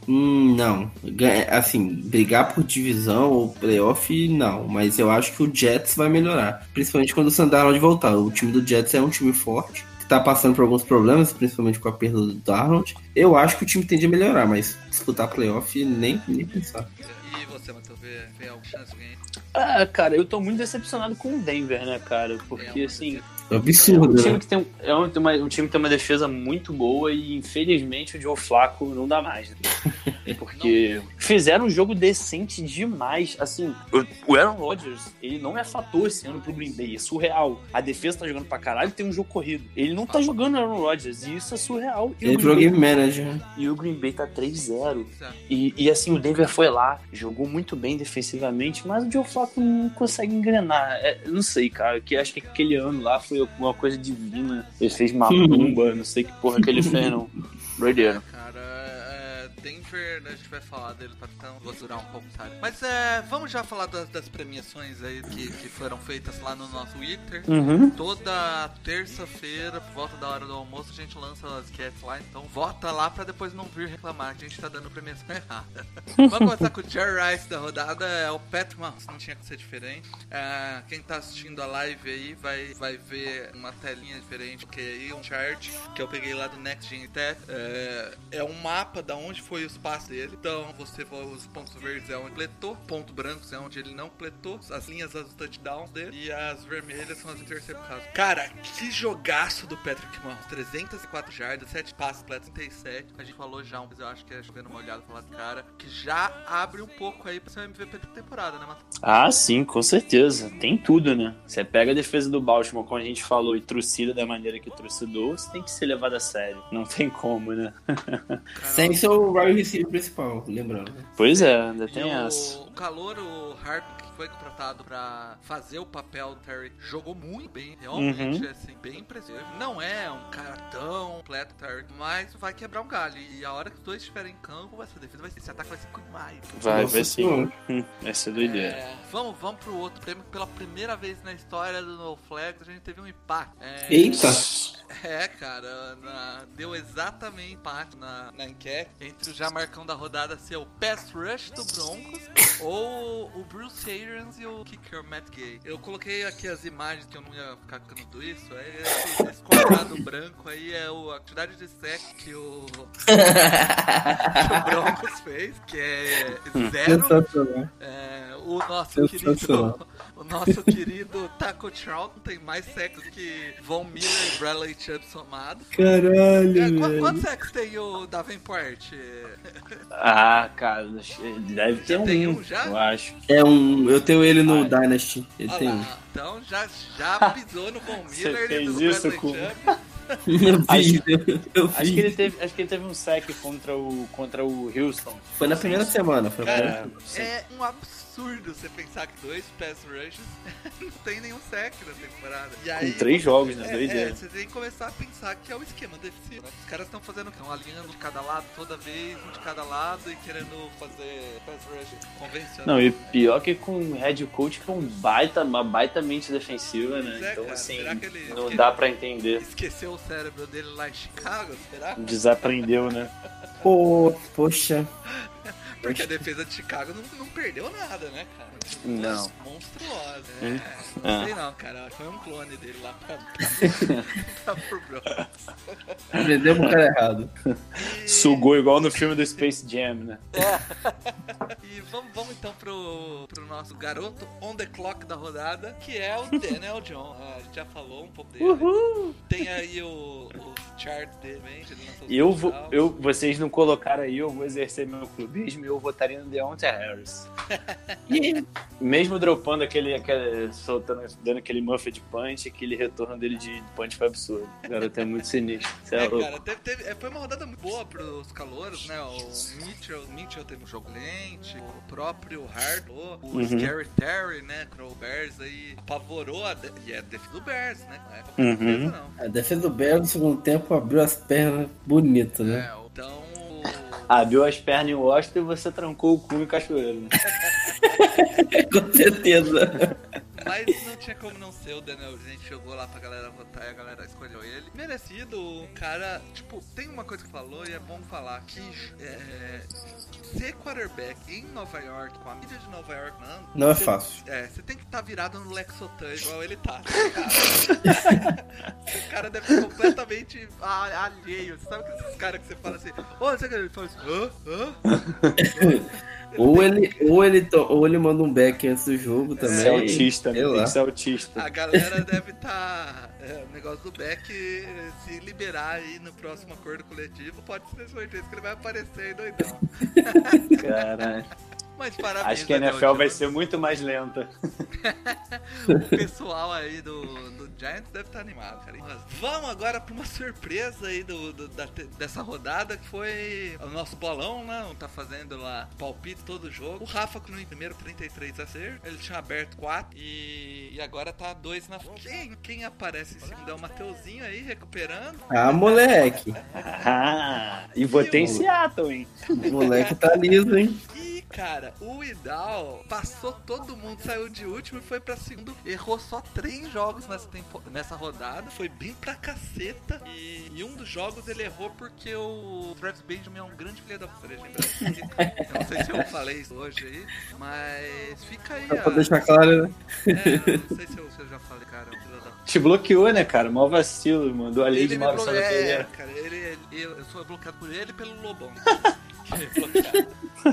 Hum, não. Ganha- Assim, brigar por divisão ou playoff, não. Mas eu acho que o Jets vai melhorar. Principalmente quando o Sandarnold voltar. O time do Jets é um time forte. Que tá passando por alguns problemas, principalmente com a perda do Darnold. Eu acho que o time tende a melhorar, mas disputar playoff, nem, nem pensar. E você, Matheus, vê, vê alguma chance de ganhar? ah, cara, eu tô muito decepcionado com o Denver, né, cara? Porque, É, assim, É É um absurdo, time né? que tem, é um, tem uma- um time que tem uma defesa muito boa e infelizmente o Joe Flaco não dá mais. Né? Porque fizeram um jogo decente demais. Assim, o, Aaron Rodgers, ele não é fator esse ano pro Green Bay, é surreal. A defesa tá jogando pra caralho e tem um jogo corrido. Ele não tá jogando Aaron Rodgers e isso é surreal. E, Ele o, virou Green game Bay, manager. e o Green Bay tá 3-0. Certo. E, e assim, o Denver foi lá, jogou muito bem defensivamente, mas o Joe Flacco não consegue engrenar. É, não sei, cara, que acho que aquele ano lá foi alguma coisa divina. Ele fez macumba, não sei que porra que ele fez, não. Doideira. Cara, Denver, né, a gente vai falar dele pra então vou durar um pouco, sabe? Mas é, vamos já falar das, das premiações aí que, que foram feitas lá no nosso Twitter. Uhum. Toda terça-feira, por volta da hora do almoço, a gente lança as enquetes lá. Então vota lá pra depois não vir reclamar que a gente tá dando premiação errada. Vamos começar com o Jerry Rice da rodada. É o Pat Mahomes, não tinha que ser diferente. É, quem tá assistindo a live aí vai, vai ver uma telinha diferente, que aí um chart que eu peguei lá do Next Gen Tech. É, é um mapa da onde foi os passos dele. Então você vê os pontos verdes é onde completou, pontos brancos é onde ele não completou, as linhas as touchdowns dele e as vermelhas são as interceptadas. Cara, que jogaço do Patrick Mahomes. 304 jardas, 7 passes para 37. A gente falou já, mas eu acho que é chovendo uma olhada falar cara, que já abre um pouco aí pra ser o MVP da temporada, né, Matheus? Ah, sim, com certeza. Tem tudo, né? Você pega a defesa do Baltimore, como a gente falou, e trucida da maneira que trucidou, você tem que ser levado a sério. Não tem como, né? Sem ser o wide receiver principal, lembrando. Pois é, ainda E tem o, essa. o calor, o que foi contratado pra fazer o papel do Terry, jogou muito bem, realmente, Uhum. assim, bem impressivo. Não é um cara tão completo, Terry, mas vai quebrar um galho. E a hora que os dois estiverem em campo, essa defesa vai ser, esse ataque vai ser demais. Vai, Nossa vai sim. Hum, Vai ser doideira. É, vamos, vamos pro outro prêmio. Pela primeira vez na história do No Flags, a gente teve um empate. É, Eita! é, cara, na- deu exatamente empate na, na enquete entre o já marcão da rodada ser o Pass Rush do Broncos ou o Bruce E o Kicker Matt Gay. Eu coloquei aqui as imagens que eu não ia ficar ficando isso. Aí esse, esse quadrado branco aí é o, a quantidade de sec que o, que o Broncos fez, que é zero. É, o nosso querido, o nosso querido Taco Trout tem mais sacks que Von Miller e Bradley Chubb somados. Caralho, É, qu- quantos sacks tem o Davenport? Ah, cara, deve ter tem um, um já? eu acho. É um. Eu tenho ele no Ah, Dynasty. Ele Olha tem um. lá, então já, já pisou no Von Você Miller e fez isso com-. Eu vi, eu, eu Acho que ele teve, acho que ele teve um sec contra o, contra o Houston. Foi na primeira semana. Foi na Cara, primeira... sim. É um absurdo você pensar que dois pass rushes não tem nenhum sack na temporada. E aí, Com três jogos, né? É, Dois é, você tem que começar a pensar que é o esquema defensivo. né? Os caras estão fazendo o quê? Um alinhando de cada lado toda vez, um de cada lado e querendo fazer pass rush convencional. Não, e pior que com o head coach que é um baita, uma baita mente defensiva, né? É, Então, cara, assim, ele- não dá pra entender. Esqueceu o cérebro dele lá em Chicago, será? Desaprendeu, né? Pô, poxa. Porque a defesa de Chicago não, não perdeu nada, né, cara? Não. Monstruosa. Hum? É, não Ah. sei não, cara. Foi um clone dele lá pra, pra, pro Bronx. Aprendemos o cara errado. E- Sugou igual no filme do Space Jam, né? E vamos, vamos então pro, pro nosso garoto on the clock da rodada, que é o Daniel John. Ah, a gente já falou um pouco dele. Tem aí o, o chart dele, hein? Eu vou, eu, vocês não colocaram aí, eu vou exercer meu clubismo e eu votaria no Deontay Harris. Mesmo dropando aquele, aquele soltando, dando aquele muffet punch, aquele retorno dele de punch foi absurdo. O garoto é muito sinistro. Cê é, É, louco. cara, teve, teve- é, foi uma rodada muito boa pros calouros, né? O Mitchell, Mitchell teve um jogo lente, o próprio Hart, o, Uhum. Scary Terry, né? O Bears aí apavorou a de, e é a defesa do Bears, né? Não é qualquer Uhum. coisa, não. A defesa do Bears no segundo tempo abriu as pernas bonito, né? É, então. Abriu as pernas em Washington e você trancou o cu em Cachoeiro. Né? Com certeza. Mas não tinha como não ser o Daniel. A gente jogou lá pra galera votar e a galera escolheu ele. Merecido, o cara. Tipo, tem uma coisa que falou e é bom falar: que é, ser quarterback em Nova York, com a mídia de Nova York, mano. Não é fácil. É, você tem que estar virado no Lexotan igual ele tá, tá ligado? o cara deve ser completamente alheio. Você sabe que esses caras que você fala assim, ô, você que ele fala assim, hã? Hã? Ou ele, ou, ele to- ou ele manda um back antes do jogo também. Você é autista, né? Tem que ser autista. A galera deve estar. o negócio do Beck eh, se liberar aí no próximo acordo coletivo. Pode ter certeza que ele vai aparecer aí doidão. Caralho. Mas parabéns. Acho que a NFL vai Jones. ser muito mais lenta. O pessoal aí do, do Giants deve estar animado, cara. Mas vamos agora pra uma surpresa aí do, do- da dessa rodada, que foi o nosso bolão, né? Tá fazendo lá palpite todo jogo. O Rafa no primeiro 33 a ser. Ele tinha aberto 4 e, e agora tá 2 na frente. Quem, quem aparece em cima é o Mateuzinho aí, recuperando. Ah, moleque. Ah, e votei em Seattle, hein? O moleque tá liso, hein? E, cara, o Idal passou todo mundo, saiu de último e foi pra segundo. Errou só três jogos nessa, tempo, nessa rodada. Foi bem pra caceta. E, e um dos jogos ele errou porque o Travis Benjamin é um grande filho da puta. eu não sei se eu falei isso hoje aí, mas fica aí. Só a- pra deixar claro, né? É, não sei se eu, se eu já falei, cara. é. Te bloqueou, né, cara? Mó vacilo. Mandou a lei de Ele me Maurício bloqueou. É, Pereira. cara, ele, ele- eu sou bloqueado por ele e pelo Lobão.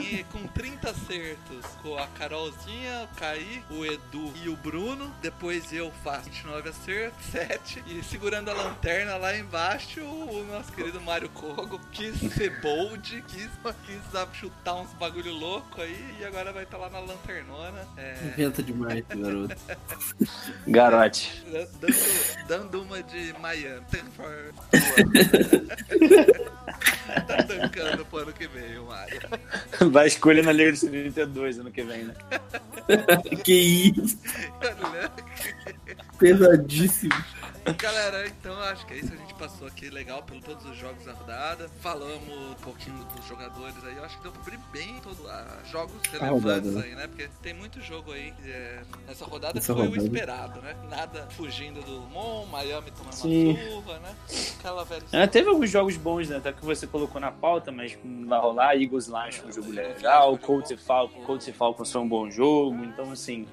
E com 30 acertos com a Carolzinha, o Caí, o Edu e o Bruno. Depois eu faço 29 acertos, 7. E segurando a lanterna lá embaixo, o nosso querido Mário Kogo quis ser bold, quis, quis sabe, chutar uns bagulho louco aí. E agora vai estar lá na lanternona. É, Inventa demais, garoto. Garote. dando, dando uma de Miami. tá tancando pro ano que vem, o Mário. Vai escolher na Liga dos 32 ano que vem, né? que isso? Pesadíssimo. Galera, então acho que é isso. A gente passou aqui legal por todos os jogos da rodada. Falamos um pouquinho dos jogadores aí. Eu acho que deu pra cobrir bem todos os jogos relevantes rodada, né? aí, né? Porque tem muito jogo aí é, nessa rodada Essa foi o rodada. esperado, né? Nada fugindo do Mon, Miami tomando Sim. uma surra, né? Aquela velha É, teve alguns jogos bons, né? Até que você colocou na pauta, mas não vai rolar. Eagles Lions foi um jogo legal. Colts e Falcons, Colts e Falcons foi um bom jogo. Então, assim,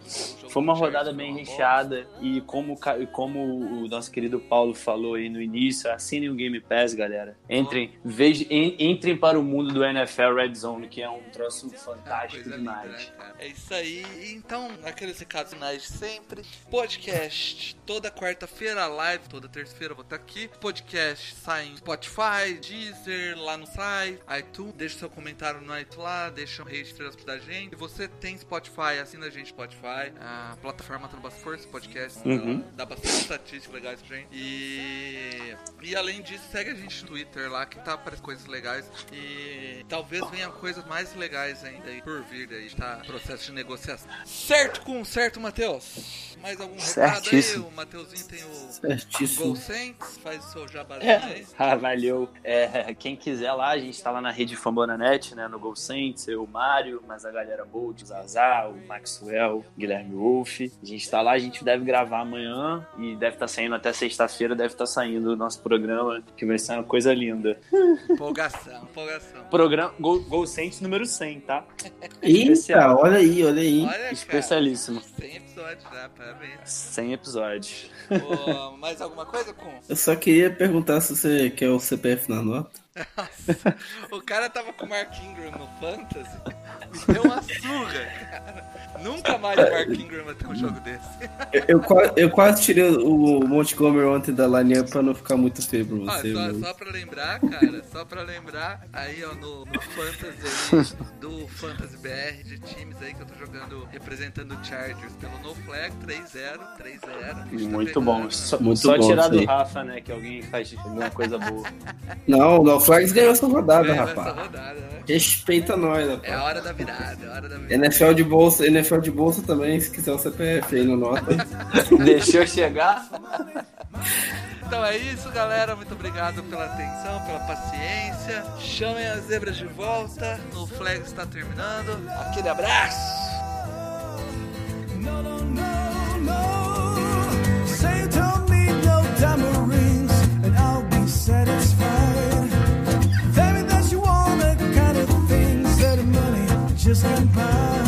foi uma rodada bem recheada. E como, e como o nosso querido Paulo falou aí no início, assinem o Game Pass, galera. Entrem, veja, en- entrem para o mundo do NFL Red Zone, que é um troço fantástico Coisa linda, demais. né, cara? É isso aí. Então, aqueles recados finais sempre. Podcast toda quarta-feira, live toda terça-feira eu vou estar aqui. Podcast sai em Spotify, Deezer, lá no site, iTunes. Deixa seu comentário no iTunes lá, deixa rate estrelas da gente. Se você tem Spotify, assina a gente Spotify. A plataforma tá no bastante força, podcast Uhum. dá bastante estatística legais pra gente. E, e além disso, segue a gente no Twitter lá que tá aparecendo coisas legais. E talvez venham coisas mais legais ainda aí por vir aí, tá? Processo de negociação. Certo com certo, Matheus? Mais algum recado aí? O Mateuzinho tem o Certíssimo. Gol Saints, faz o seu jabazinho aí. Ah, valeu. É, quem quiser lá, a gente tá lá na rede Fambonanet, né? No Gol Saints, eu, o Mário, mas a galera Bolt, o Zazá, o Maxwell, o Guilherme Wolf. A gente tá lá, a gente deve gravar amanhã e deve estar saindo até sexta-feira, deve estar saindo o nosso programa, que vai ser uma coisa linda. Empolgação, empolgação. Programa Gol, Gol número 100, tá? Eita, Especial. olha aí, olha aí. Olha, cara. Especialíssimo. 100 episódios já, parabéns. 100 episódios. Ô, mais alguma coisa, com? Eu só queria perguntar se você quer o CPF na nota. Nossa, o cara tava com o Mark Ingram no Fantasy e deu uma surra, cara. Nunca mais o Mark Ingram vai ter um jogo desse. Eu, eu, eu quase tirei o Montgomery ontem da linha pra não ficar muito feio pra você. só, meu. só pra lembrar, cara, só pra lembrar, aí ó, no, no Fantasy aí, do Fantasy BR de times aí que eu tô jogando, representando o Chargers pelo No Flag, 3-0, 3-0. A gente tá Muito pegando, bom. Só, Muito só bom tirar do. Rafa, né? Que alguém faz alguma coisa boa. Não, o No Flags ganhou essa rodada, rapaz. Né? Respeita nós, rapaz. É a hora da virada, é a hora da virada. NFL de bolsa, NFL de bolsa também, se quiser o CPF aí no nota. Deixou chegar? Então é isso, galera. Muito obrigado pela atenção, pela paciência. Chamem as zebras de volta. O flag está terminando. Aquele abraço. No, no, no, just goodbye.